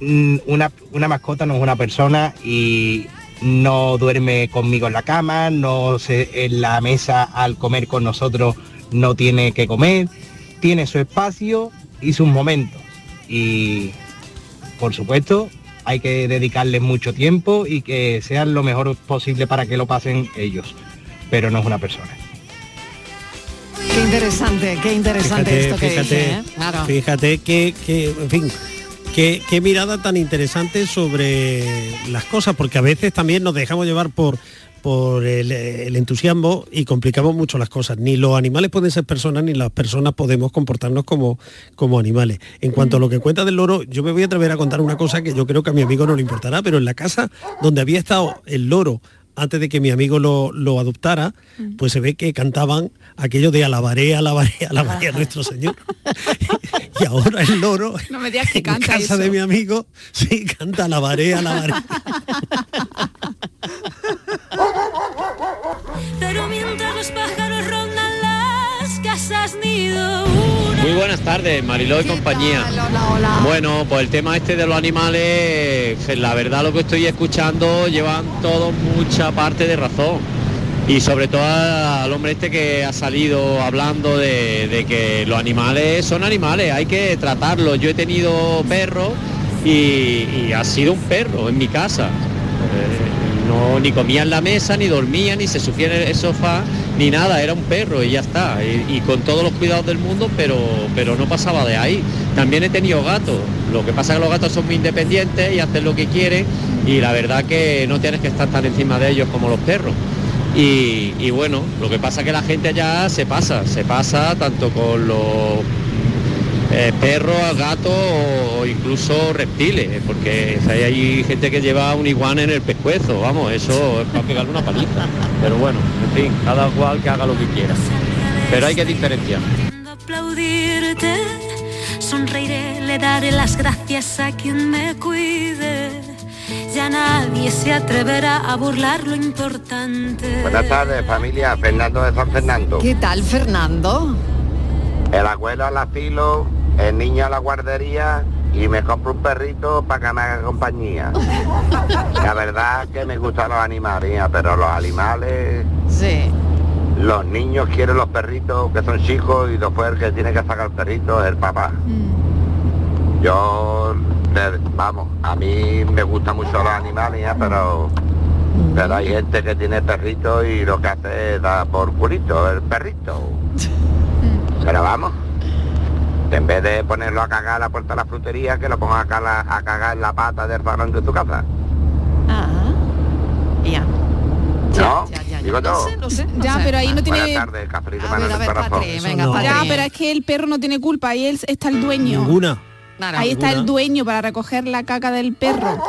mm, una, una mascota no es una persona y no duerme conmigo en la cama, no se, en la mesa al comer con nosotros no tiene que comer, tiene su espacio y sus momentos. Y por supuesto, hay que dedicarles mucho tiempo y que sean lo mejor posible para que lo pasen ellos, pero no es una persona. Qué interesante, qué interesante Fíjate, esto que fíjate, ¿eh? Claro. fíjate que, que, en fin, qué, qué mirada tan interesante sobre las cosas, porque a veces también nos dejamos llevar por por el, el entusiasmo y complicamos mucho las cosas. Ni los animales pueden ser personas, ni las personas podemos comportarnos como, como animales. En cuanto a lo que cuenta del loro, yo me voy a atrever a contar una cosa que yo creo que a mi amigo no le importará, pero en la casa donde había estado el loro antes de que mi amigo lo, lo adoptara, pues se ve que cantaban aquello de alabaré, alabaré, alabaré a nuestro Señor. y ahora el loro No me digas que en canta casa eso. de mi amigo sí canta alabaré, alabaré. los pájaros rondan las casas nido, Muy buenas tardes, Mariló y compañía. Bueno, pues el tema este de los animales, pues, la verdad lo que estoy escuchando llevan todos mucha parte de razón. Y sobre todo al hombre este que ha salido hablando de, de que los animales son animales, hay que tratarlos. Yo he tenido perros y, y ha sido un perro en mi casa. Eh, no ni comía en la mesa, ni dormía, ni se subía en el sofá, ni nada, era un perro y ya está. Y, con todos los cuidados del mundo, pero, pero no pasaba de ahí. También he tenido gatos. Lo que pasa es que los gatos son muy independientes y hacen lo que quieren y la verdad que no tienes que estar tan encima de ellos como los perros. Y, y bueno, lo que pasa es que la gente ya se pasa, se pasa tanto con los eh, perros, gatos o incluso reptiles, eh, porque hay, hay gente que lleva un iguana en el pescuezo, vamos, eso es para pegarle una paliza. Pero bueno, en fin, cada cual que haga lo que quiera. Pero hay que diferenciar. aplaudirte, sonreiré, le daré las gracias a quien me cuide. Ya nadie se atreverá a burlar lo importante. Buenas tardes, familia. Fernando de San Fernando. ¿Qué tal, Fernando? El abuelo al asilo, el niño a la guardería y me compro un perrito para que me haga compañía. La verdad que me gustan los animales, pero los animales... Sí. Los niños quieren los perritos que son chicos y después el que tiene que sacar el perrito es el papá. Yo, de- vamos, a mí me gustan mucho los animales, pero... Pero hay gente que tiene perrito y lo que hace es dar por culito el perrito. Pero vamos, en vez de ponerlo a cagar a la puerta de la frutería, que lo ponga a cagar, a cagar en la pata del salón de tu casa. Ah, ya. ¿No? Ya, ya, ya. Digo No todo. sé, no sé. no Ya, sé. pero ahí no Buenas tiene... tardes, cafelito A Manuel ver, a del ver, Corazón. Patri, venga, no. Patri. Ya, pero es que el perro no tiene culpa, ahí él está el dueño. Ninguna. Claro. Ahí está el dueño para recoger la caca del perro.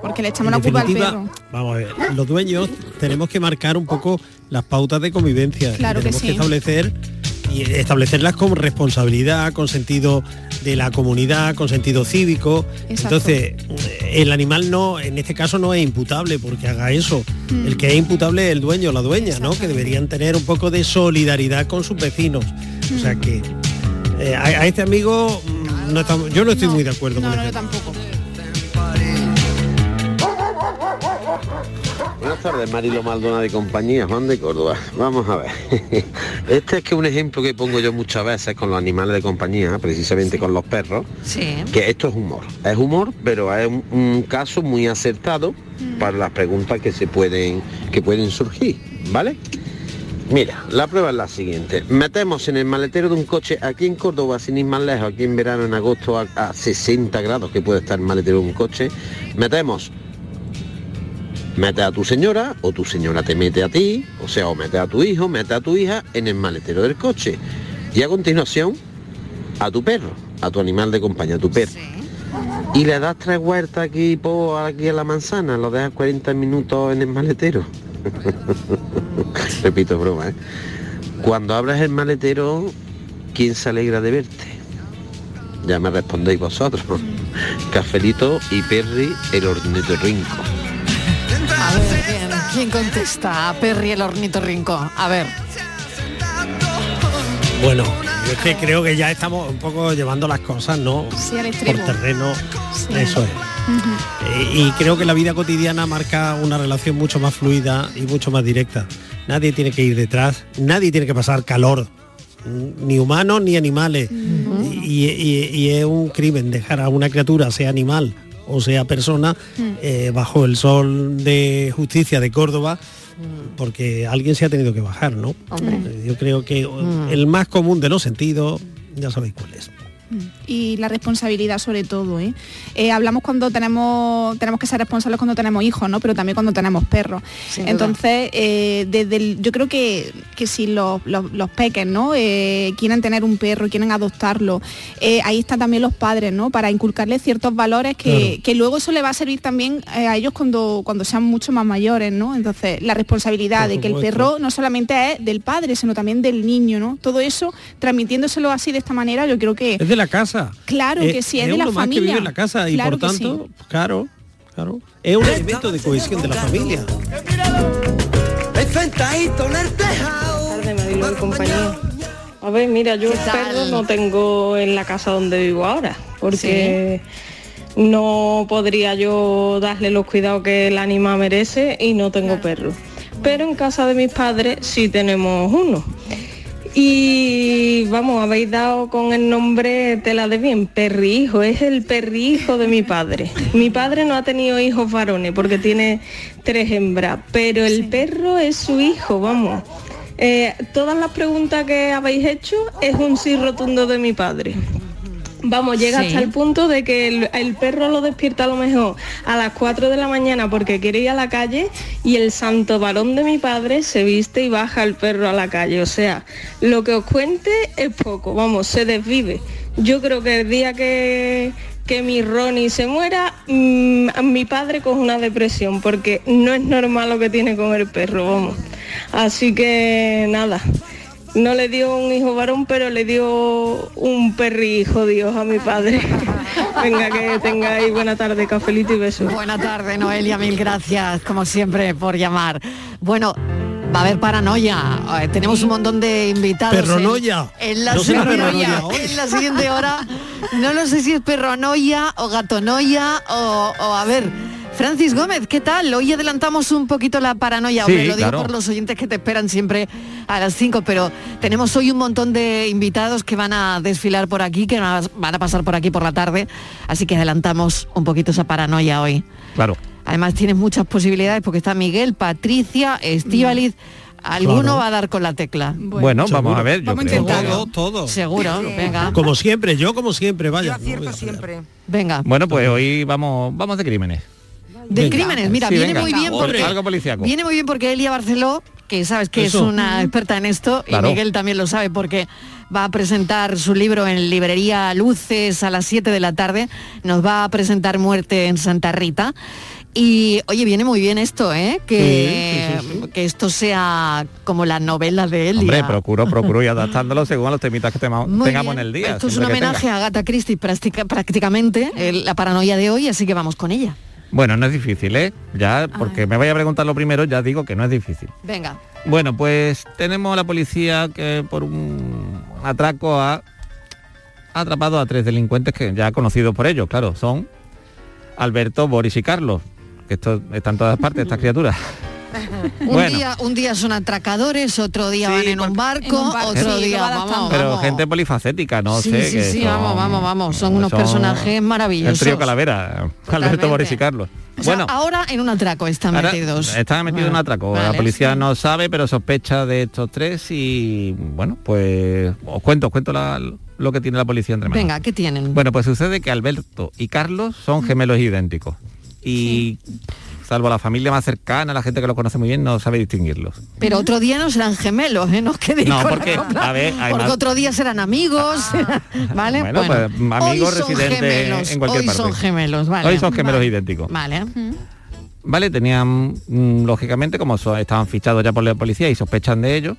Porque le echamos la culpa al perro. Vamos a ver, los dueños tenemos que marcar un poco las pautas de convivencia. Claro que tenemos sí. establecer y establecerlas con responsabilidad, con sentido de la comunidad, con sentido cívico. Exacto. Entonces, el animal no, en este caso no es imputable porque haga eso. Mm. El que es imputable es el dueño o la dueña, ¿no? Que deberían tener un poco de solidaridad con sus vecinos. O sea que eh, a, a este amigo mm, no estamos- yo no estoy muy de acuerdo No, con no, yo tampoco. Buenas tardes, Marilo Maldonado y compañía, Juan de Córdoba. Vamos a ver. Este es que un ejemplo que pongo yo muchas veces con los animales de compañía, precisamente con los perros, Sí. que esto es humor. Es humor, pero es un, un caso muy acertado para las preguntas que se pueden, que pueden surgir, ¿vale? Mira, la prueba es la siguiente. Metemos en el maletero de un coche aquí en Córdoba, sin ir más lejos, aquí en verano, en agosto, a, a 60 grados que puede estar el maletero de un coche, metemos mete a tu señora o tu señora te mete a ti, o sea, o mete a tu hijo, mete a tu hija en el maletero del coche. Y a continuación, a tu perro, a tu animal de compañía, a tu perro. Y le das tres vueltas aquí, po, aquí a la manzana, lo dejas 40 minutos en el maletero. Repito, broma, ¿eh? Cuando abres el maletero, ¿quién se alegra de verte? Ya me respondéis vosotros. Cafelito y Perry, el ornitorrinco. A ver, ¿quién, quién contesta? A Perry el ornitorrinco. A ver. Bueno, yo es que creo que ya estamos un poco llevando las cosas, ¿no? Sí, al Por terreno, Sí. eso es. Eh, y creo que la vida cotidiana marca una relación mucho más fluida y mucho más directa. Nadie tiene que ir detrás, nadie tiene que pasar calor, ni humanos ni animales. y, y- y es un crimen dejar a una criatura, sea animal o sea persona eh, bajo el sol de justicia de Córdoba porque alguien se ha tenido que bajar, ¿no? Yo creo que el más común de los sentidos, ya sabéis cuál es. Y la responsabilidad sobre todo. ¿eh? Eh, hablamos cuando tenemos tenemos que ser responsables cuando tenemos hijos, ¿no? Pero también cuando tenemos perros. Sin. Entonces, eh, desde el- yo creo que, que si los, los, los peques, ¿no? Eh, quieren tener un perro, quieren adoptarlo, eh, ahí están también los padres, ¿no? Para inculcarles ciertos valores que, Claro. que luego eso le va a servir también eh, a ellos cuando, cuando sean mucho más mayores, ¿no? Entonces, la responsabilidad de que el perro no solamente es del padre, sino también del niño, ¿no? Todo eso, transmitiéndoselo así de esta manera, yo creo que... Es de la casa. Claro Eh, que sí, es de la uno más que vive en la casa y Claro por que tanto, claro, claro, es un elemento de cohesión de la familia. El y compañía. A ver, mira, yo ¿Qué tal? perros no tengo en la casa donde vivo ahora, porque no podría yo darle los cuidados que el animal merece y no tengo perro. Pero en casa de mis padres sí tenemos uno. Y vamos, habéis dado con el nombre tela de bien, perrihijo, es el perrihijo de mi padre. Mi padre no ha tenido hijos varones porque tiene tres hembras, pero el perro es su hijo, vamos. Eh, todas las preguntas que habéis hecho es un sí rotundo de mi padre. Vamos, llega Sí. hasta el punto de que el, el perro lo despierta a lo mejor a las 4 de la mañana porque quiere ir a la calle y el santo varón de mi padre se viste y baja el perro a la calle. O sea, lo que os cuente es poco, vamos, se desvive. Yo creo que el día que, que mi Ronnie se muera, mm, mi padre coge una depresión porque no es normal lo que tiene con el perro, vamos. Así que nada, no le dio un hijo varón, pero le dio un perrihijo, Dios, a mi padre. Venga, que tengáis buena tarde, cafelito y besos. Buena tarde, Noelia, mil gracias, como siempre, por llamar. Bueno, va a haber paranoia. Eh, tenemos un montón de invitados. en- Perronoia. En, la No perronoia hoy. en la siguiente hora. No lo sé si es perronoia o gatonoia o, o a ver. Francis Gómez, ¿qué tal? Hoy adelantamos un poquito la paranoia, Sí, hombre, lo digo claro. por los oyentes que te esperan siempre a las 5, pero tenemos hoy un montón de invitados que van a desfilar por aquí, que van a- a pasar por aquí por la tarde, así que adelantamos un poquito esa paranoia hoy. Claro. Además tienes muchas posibilidades porque está Miguel, Patricia, Estíbaliz. Alguno Claro. va a dar con la tecla. Bueno, vamos a ver, yo creo que- Todo, todo. Seguro, venga. Como siempre, yo como siempre, vaya. siempre. Venga. Bueno, pues hoy vamos, vamos de crímenes. De Venga. crímenes, mira, Sí, viene venga. muy bien porque Algo viene muy bien porque Elia Barceló, que sabes que Eso. es una experta en esto, Claro. y Miguel también lo sabe porque va a presentar su libro en librería Luces a las 7 de la tarde. Nos va a presentar Muerte en Santa Rita. Y oye, viene muy bien esto, ¿eh? Que, Sí, sí, sí, que esto sea como la novela de Elia. Hombre, procuro, procuro ir adaptándolo según a los temitas que tengamos bien. en el día. Esto es un homenaje a Agatha Christie práctica- prácticamente, el- la paranoia de hoy, así que vamos con ella. Bueno, no es difícil, ¿eh? Ya, porque me vaya a preguntar lo primero, ya digo que no es difícil. Venga. Bueno, pues tenemos a la policía que por un atraco ha atrapado a tres delincuentes que ya conocidos por ellos, claro, son Alberto, Boris y Carlos, que esto está en todas partes, estas criaturas. Un, Bueno. día, un día son atracadores, otro día van en un barco, en un barco, otro sí, día vamos. Pero gente polifacética, no sí, sé. sí, que sí, son- vamos, vamos, vamos. Son unos son personajes maravillosos. El trío Calavera, Alberto, Boris y Carlos. O sea, bueno, ahora en un atraco están metidos. están metidos en un atraco. La policía no sabe, pero sospecha de estos tres y bueno, pues os cuento, os cuento la- lo que tiene la policía entre manos. Venga, ¿qué tienen? Bueno, pues sucede que Alberto y Carlos son gemelos idénticos. Y salvo la familia más cercana, la gente que los conoce muy bien, no sabe distinguirlos. Pero otro día no serán gemelos, ¿eh? No os quedéis No, con la porque, copla. a ver, hay porque más- otro día serán amigos, ¿vale? Bueno, pues, amigos hoy residentes gemelos, en cualquier hoy parte. son gemelos, ¿vale? Hoy son gemelos Vale. idénticos. Vale. Vale, tenían, mm, lógicamente, como estaban fichados ya por la policía y sospechan de ellos,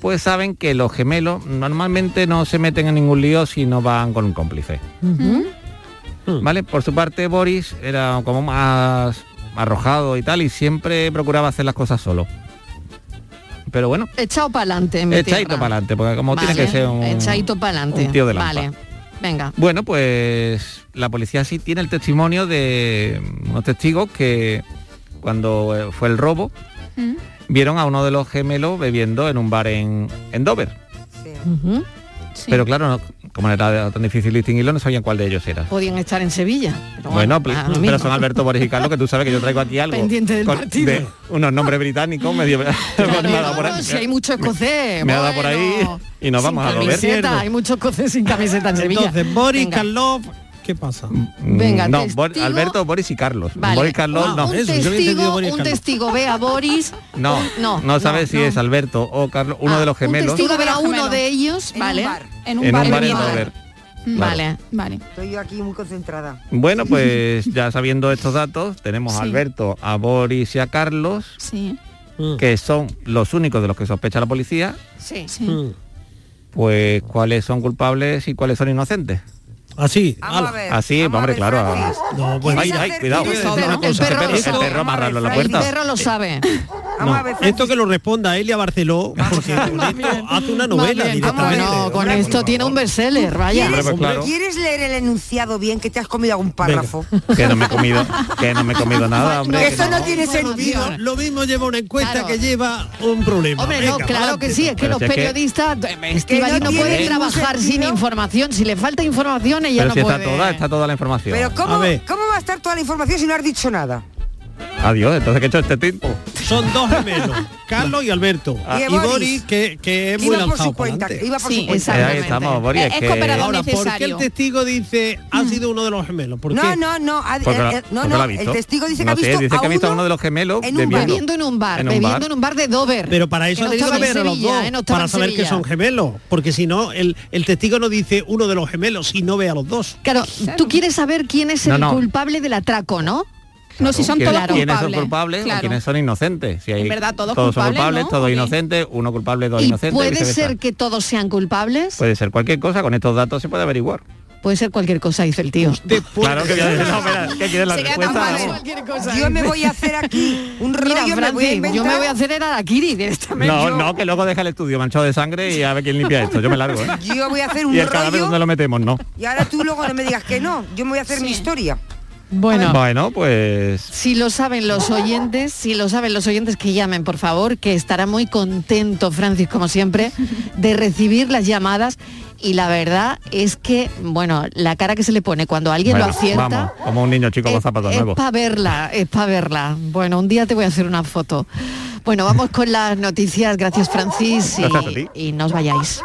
pues saben que los gemelos normalmente no se meten en ningún lío si no van con un cómplice. ¿Vale? Por su parte, Boris era como más arrojado y tal, y siempre procuraba hacer las cosas solo. Pero bueno, Echado para adelante. echadito para adelante, porque como tiene que ser un, Echadito para adelante. un tío de lampa. Vale. Venga. Bueno, pues la policía sí tiene el testimonio de unos testigos que cuando eh, fue el robo vieron a uno de los gemelos bebiendo en un bar en, en Dover. Pero claro, no- como era tan difícil distinguirlo, no sabían cuál de ellos era. Podían estar en Sevilla. pero Bueno, ah, pero mismo. son Alberto Boris y Carlos, que tú sabes que yo traigo aquí algo. Pendiente del partido. de unos nombres británicos medio... me ha dado por ahí. si hay mucho escocés. me ha dado por ahí y nos sin vamos a volver. Hay mucho escocés sin camiseta en Sevilla. Entonces, Boris, Venga. ¿Qué pasa? Venga, Mm, no, testigo. Bor- Alberto, Boris y Carlos. Vale. Boris Carlos, un, no. un testigo, un testigo ve a Boris. No, no, no, sabes si es Alberto o Carlos, uno de los Un gemelos. testigo ve a uno de ellos, En un vale. bar. En un bar en Dover. Vale. Vale. Estoy yo aquí muy concentrada. Bueno, pues ya sabiendo estos datos, tenemos a Sí. Alberto, a Boris y a Carlos, Sí. que son los únicos de los que sospecha la policía. Sí. Pues cuáles son culpables y cuáles son inocentes. Así, Vamos a ver. Así, hombre, claro. a- No, pues ay, ay, cuidado. El perro, lo perro- sabe. amarrarlo en la El puerta. perro lo sabe. No, esto que lo responda Elia Barceló, porque con esto hace una novela bien, directamente. Bueno, con esto tiene un bestseller, vaya. Hombre, pues claro. ¿Quieres leer el enunciado bien que te has comido algún párrafo? Que no me he comido, que no me he comido nada, hombre. Eso no. no tiene sentido. Lo mismo lleva una encuesta Claro. que lleva un problema. Hombre, no, Venga, claro adelante. que sí, es que Pero los si es que- periodistas, Estivali no no, tiene puede ningún trabajar sin información. Si le falta información, Pero no si puede. está toda, está toda la información. Pero ¿cómo. ¿cómo va a estar toda la información si no has dicho nada? Adiós, entonces ¿qué he hecho este tiempo? Son dos gemelos, Carlos y Alberto. Ah. Y, Y Boris. Que, que es muy por lanzado su para cuenta, adelante. iba por Sí, su cuenta. exactamente. ahí estamos, Boris, Es- es es que... cooperador. Ahora, ¿por qué el testigo dice ha sido uno de los gemelos? ¿Por qué? No, no, no, ha- Porque el- la- el- no, porque no, lo ha visto. el testigo dice que No ha sé, visto, dice a, que ha visto a uno de los gemelos en un bebiendo. bar. Bebiendo en un bar, En un bebiendo bar. en un bar de Dover. Pero para eso Que no tiene que ver a los dos, ¿eh? No para saber que son gemelos. Porque si no, el, el testigo no dice uno de los gemelos y no ve a los dos. Claro, tú quieres saber quién es No, el no. culpable del atraco, ¿no? No, si son ¿Quiénes- todos ¿Quiénes son culpables. culpables o Claro. quiénes son inocentes? Si hay, En verdad, todos son culpables, culpables, ¿no? todos inocentes, uno culpable, dos Y inocentes. puede ser que todos sean culpables. Puede ser cualquier cosa, con estos datos se puede averiguar. Puede ser cualquier cosa, dice el tío. Claro que voy a decir, no, ¿qué quieres la Se queda respuesta? tan mal. Cualquier cosa. Yo me voy a hacer aquí un rollo, Mira, me voy a Francis, inventar. yo me voy a hacer el Arakiri directamente. No, no, que luego deja el estudio manchado de sangre y a ver quién limpia esto. Yo me largo, ¿eh? Yo voy a hacer un Y el cadáver rollo donde lo metemos, no. y ahora tú luego no me digas que no. Yo me voy a hacer mi historia. Bueno, Bueno, pues si lo saben los oyentes, si lo saben los oyentes que llamen, por favor, que estará muy contento, Francis, como siempre, de recibir las llamadas. Y la verdad es que, bueno, la cara que se le pone cuando alguien bueno, lo acierta. vamos, como un niño chico con zapatos es nuevos. para verla, es para verla. Bueno, un día te voy a hacer una foto. Bueno, vamos con las noticias. Gracias, Francis. Gracias a ti. Y, y no os vayáis.